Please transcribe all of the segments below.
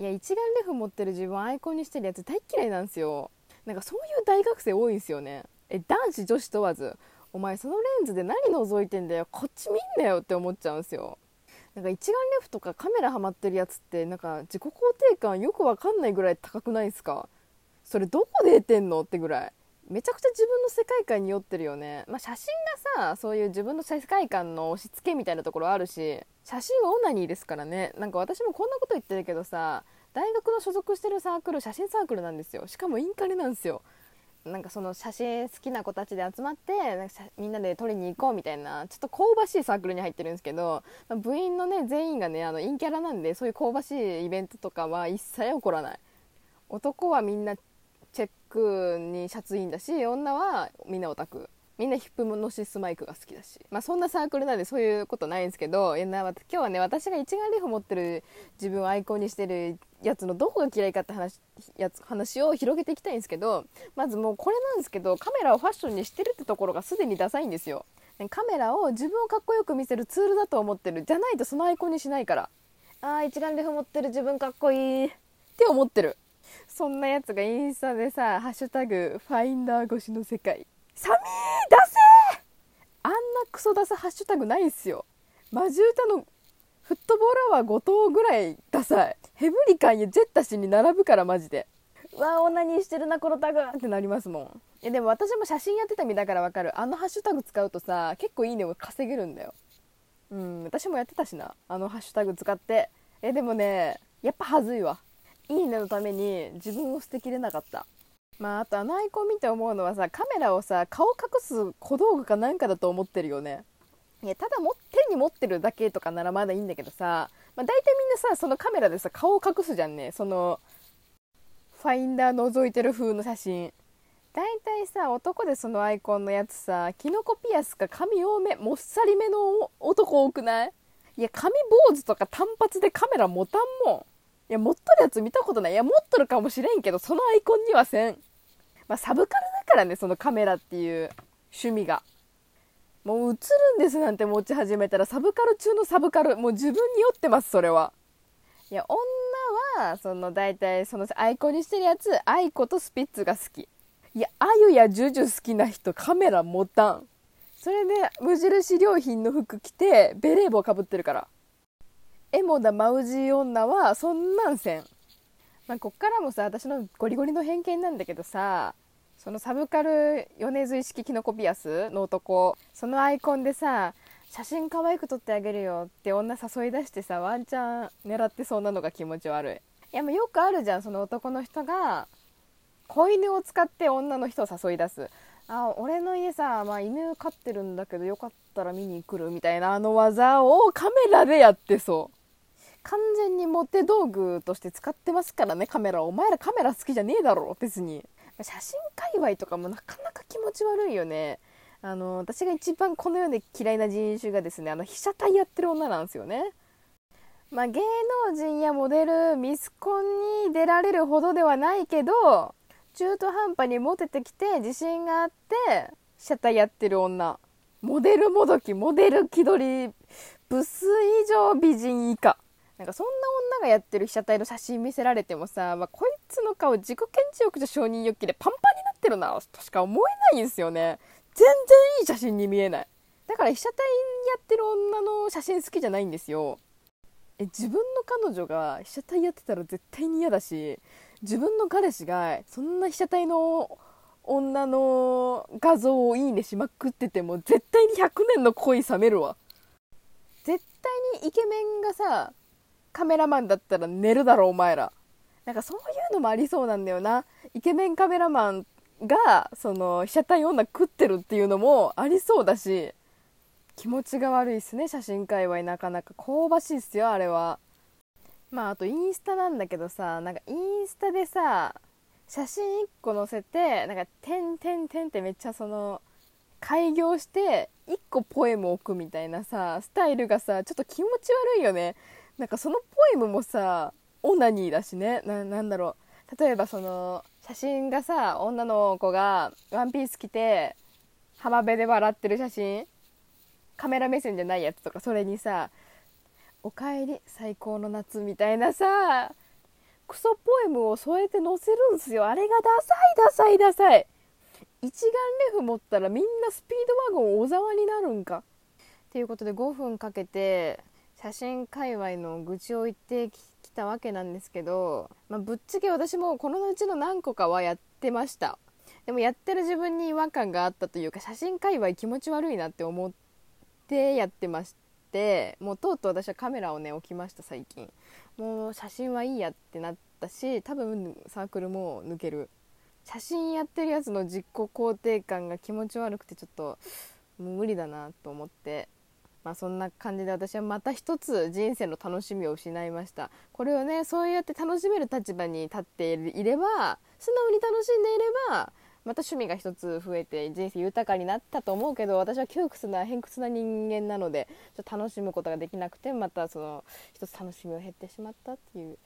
いや一眼レフ持ってる自分アイコンにしてるやつ大っ嫌いなんですよ。なんかそういう大学生多いんですよね。え男子女子問わず。お前そのレンズで何覗いてんだよ。こっち見んなよって思っちゃうんですよ。なんか一眼レフとかカメラハマってるやつってなんか自己肯定感よくわかんないぐらい高くないですか？それどこで得てんの？ってぐらい。めちゃくちゃ自分の世界観に酔ってるよね、まあ、写真がさそういう自分の世界観の押し付けみたいなところあるし写真はオナニーですからね。なんか私もこんなこと言ってるけどさ大学の所属してるサークル写真サークルなんですよ。しかもインカレなんですよ。なんかその写真好きな子たちで集まってなんかみんなで撮りに行こうみたいなちょっと香ばしいサークルに入ってるんですけど、まあ、部員のね全員がねあの陰キャラなんでそういう香ばしいイベントとかは一切起こらない。男はみんなチェックにシャツインだし女はみんなオタク。みんなヒップノシスマイクが好きだし、まあ、そんなサークルなんでそういうことないんですけどいやな今日はね私が一眼レフ持ってる自分をアイコンにしてるやつのどこが嫌いかって話やつ話を広げていきたいんですけどまずもうこれなんですけどカメラをファッションにしてるってところがすでにダサいんですよ。カメラを自分をかっこよく見せるツールだと思ってる。じゃないとそのアイコンにしないから。あー一眼レフ持ってる。自分かっこいい。って思ってる。そんなやつがインスタでさ「ハッシュタグファインダー越しの世界」寒い出せあんなクソダサハッシュタグないっすよ。マジ歌のフットボールアワー5頭ぐらいダサい。ヘブリカンやジェッタシに並ぶからマジで。うわオナニーしてるなこのタグってなりますもん。いやでも私も写真やってた身だからわかる。あのハッシュタグ使うとさ結構いいねを稼げるんだよ。うん私もやってたしな。あのハッシュタグ使って。えでもねやっぱはずいわ。いいねのために自分を捨てきれなかった。まああとあのアイコン見て思うのはさカメラをさ顔隠す小道具かなんかだと思ってるよね。いやただも手に持ってるだけとかならまだいいんだけどさ、まあ、大体みんなさそのカメラでさ顔を隠すじゃんね。そのファインダー覗いてる風の写真。大体さ男でそのアイコンのやつさキノコピアスか髪多めもっさりめの男多くない？いや髪坊主とか単発でカメラ持たんもん。や持っとるやつ見たことない。いや持っとるかもしれんけどそのアイコンにはせん。まあ、サブカルだからねそのカメラっていう趣味が。もう写ルンですなんて持ち始めたらサブカル中のサブカル。もう自分に酔ってますそれは。いや女はその大体そのアイコンにしてるやつ aikoとスピッツが好き。いやあゆや JUJU 好きな人カメラ持たん。それで無印良品の服着てベレー帽かぶってるから。 EMODA MOUSSY 女はそんなんせん。まあ、こっからもさ私のゴリゴリの偏見なんだけどさそのサブカル米津意識キノコピアスの男そのアイコンでさ写真可愛く撮ってあげるよって女誘い出してさワンチャン狙ってそうなのが気持ち悪い。いやもうよくあるじゃんその男の人が子犬を使って女の人を誘い出す。あ俺の家さ、まあ、犬飼ってるんだけどよかったら見に来るみたいなあの技をカメラでやってそう。完全にモテ道具として使ってますからねカメラお前らカメラ好きじゃねえだろ別に。写真界隈とかもなかなか気持ち悪いよね。あの私が一番この世で嫌いな人種がですねあの被写体やってる女なんですよね。まあ、芸能人やモデルミスコンに出られるほどではないけど中途半端にモテてきて自信があって被写体やってる女。モデルもどきモデル気取りブス以上美人以下。なんかそんな女がやってる被写体の写真見せられてもさ、まあ、こいつの顔自己顕示欲と承認欲求でパンパンになってるなとしか思えないんですよね。全然いい写真に見えない。だから被写体やってる女の写真好きじゃないんですよ。え自分の彼女が被写体やってたら絶対に嫌だし自分の彼氏がそんな被写体の女の画像をいいねしまくってても絶対に100年の恋冷めるわ。絶対にイケメンがさカメラマンだったら寝るだろお前ら。なんかそういうのもありそうなんだよな。イケメンカメラマンがその被写体女食ってるっていうのもありそうだし気持ちが悪いっすね写真界隈なかなか。香ばしいっすよあれは。まああとインスタなんだけどさなんかインスタでさ写真1個載せてなんか「てんてんてん」ってめっちゃその開業して1個ポエム置くみたいなさスタイルがさちょっと気持ち悪いよね。なんかそのポエムもさオナニーだしね。なんだろう。例えばその写真がさ女の子がワンピース着て浜辺で笑ってる写真。カメラ目線じゃないやつとかそれにさ「おかえり最高の夏」みたいなさクソポエムを添えて載せるんすよ。あれがダサいダサいダサい。一眼レフ持ったらみんなスピードワゴン小沢になるんか。ということで5分かけて写真界隈の愚痴を言ってきたわけなんですけど、まあ、ぶっちゃけ私もこのうちの何個かはやってました。でもやってる自分に違和感があったというか写真界隈気持ち悪いなって思ってやってましてもうとうとう私はカメラをね置きました最近。もう写真はいいやってなったし多分サークルも抜ける。写真やってるやつの自己肯定感が気持ち悪くてちょっと無理だなと思って。まあそんな感じで私はまた一つ人生の楽しみを失いました。これをねそうやって楽しめる立場に立っていれば素直に楽しんでいればまた趣味が一つ増えて人生豊かになったと思うけど私は窮屈な偏屈な人間なのでちょっと楽しむことができなくてまたその一つ楽しみを減ってしまったっていう。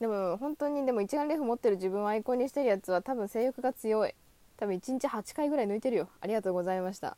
でも本当にでも一眼レフ持ってる自分をアイコンにしてるやつは多分性欲が強い。多分1日8回ぐらい抜いてるよ。ありがとうございました。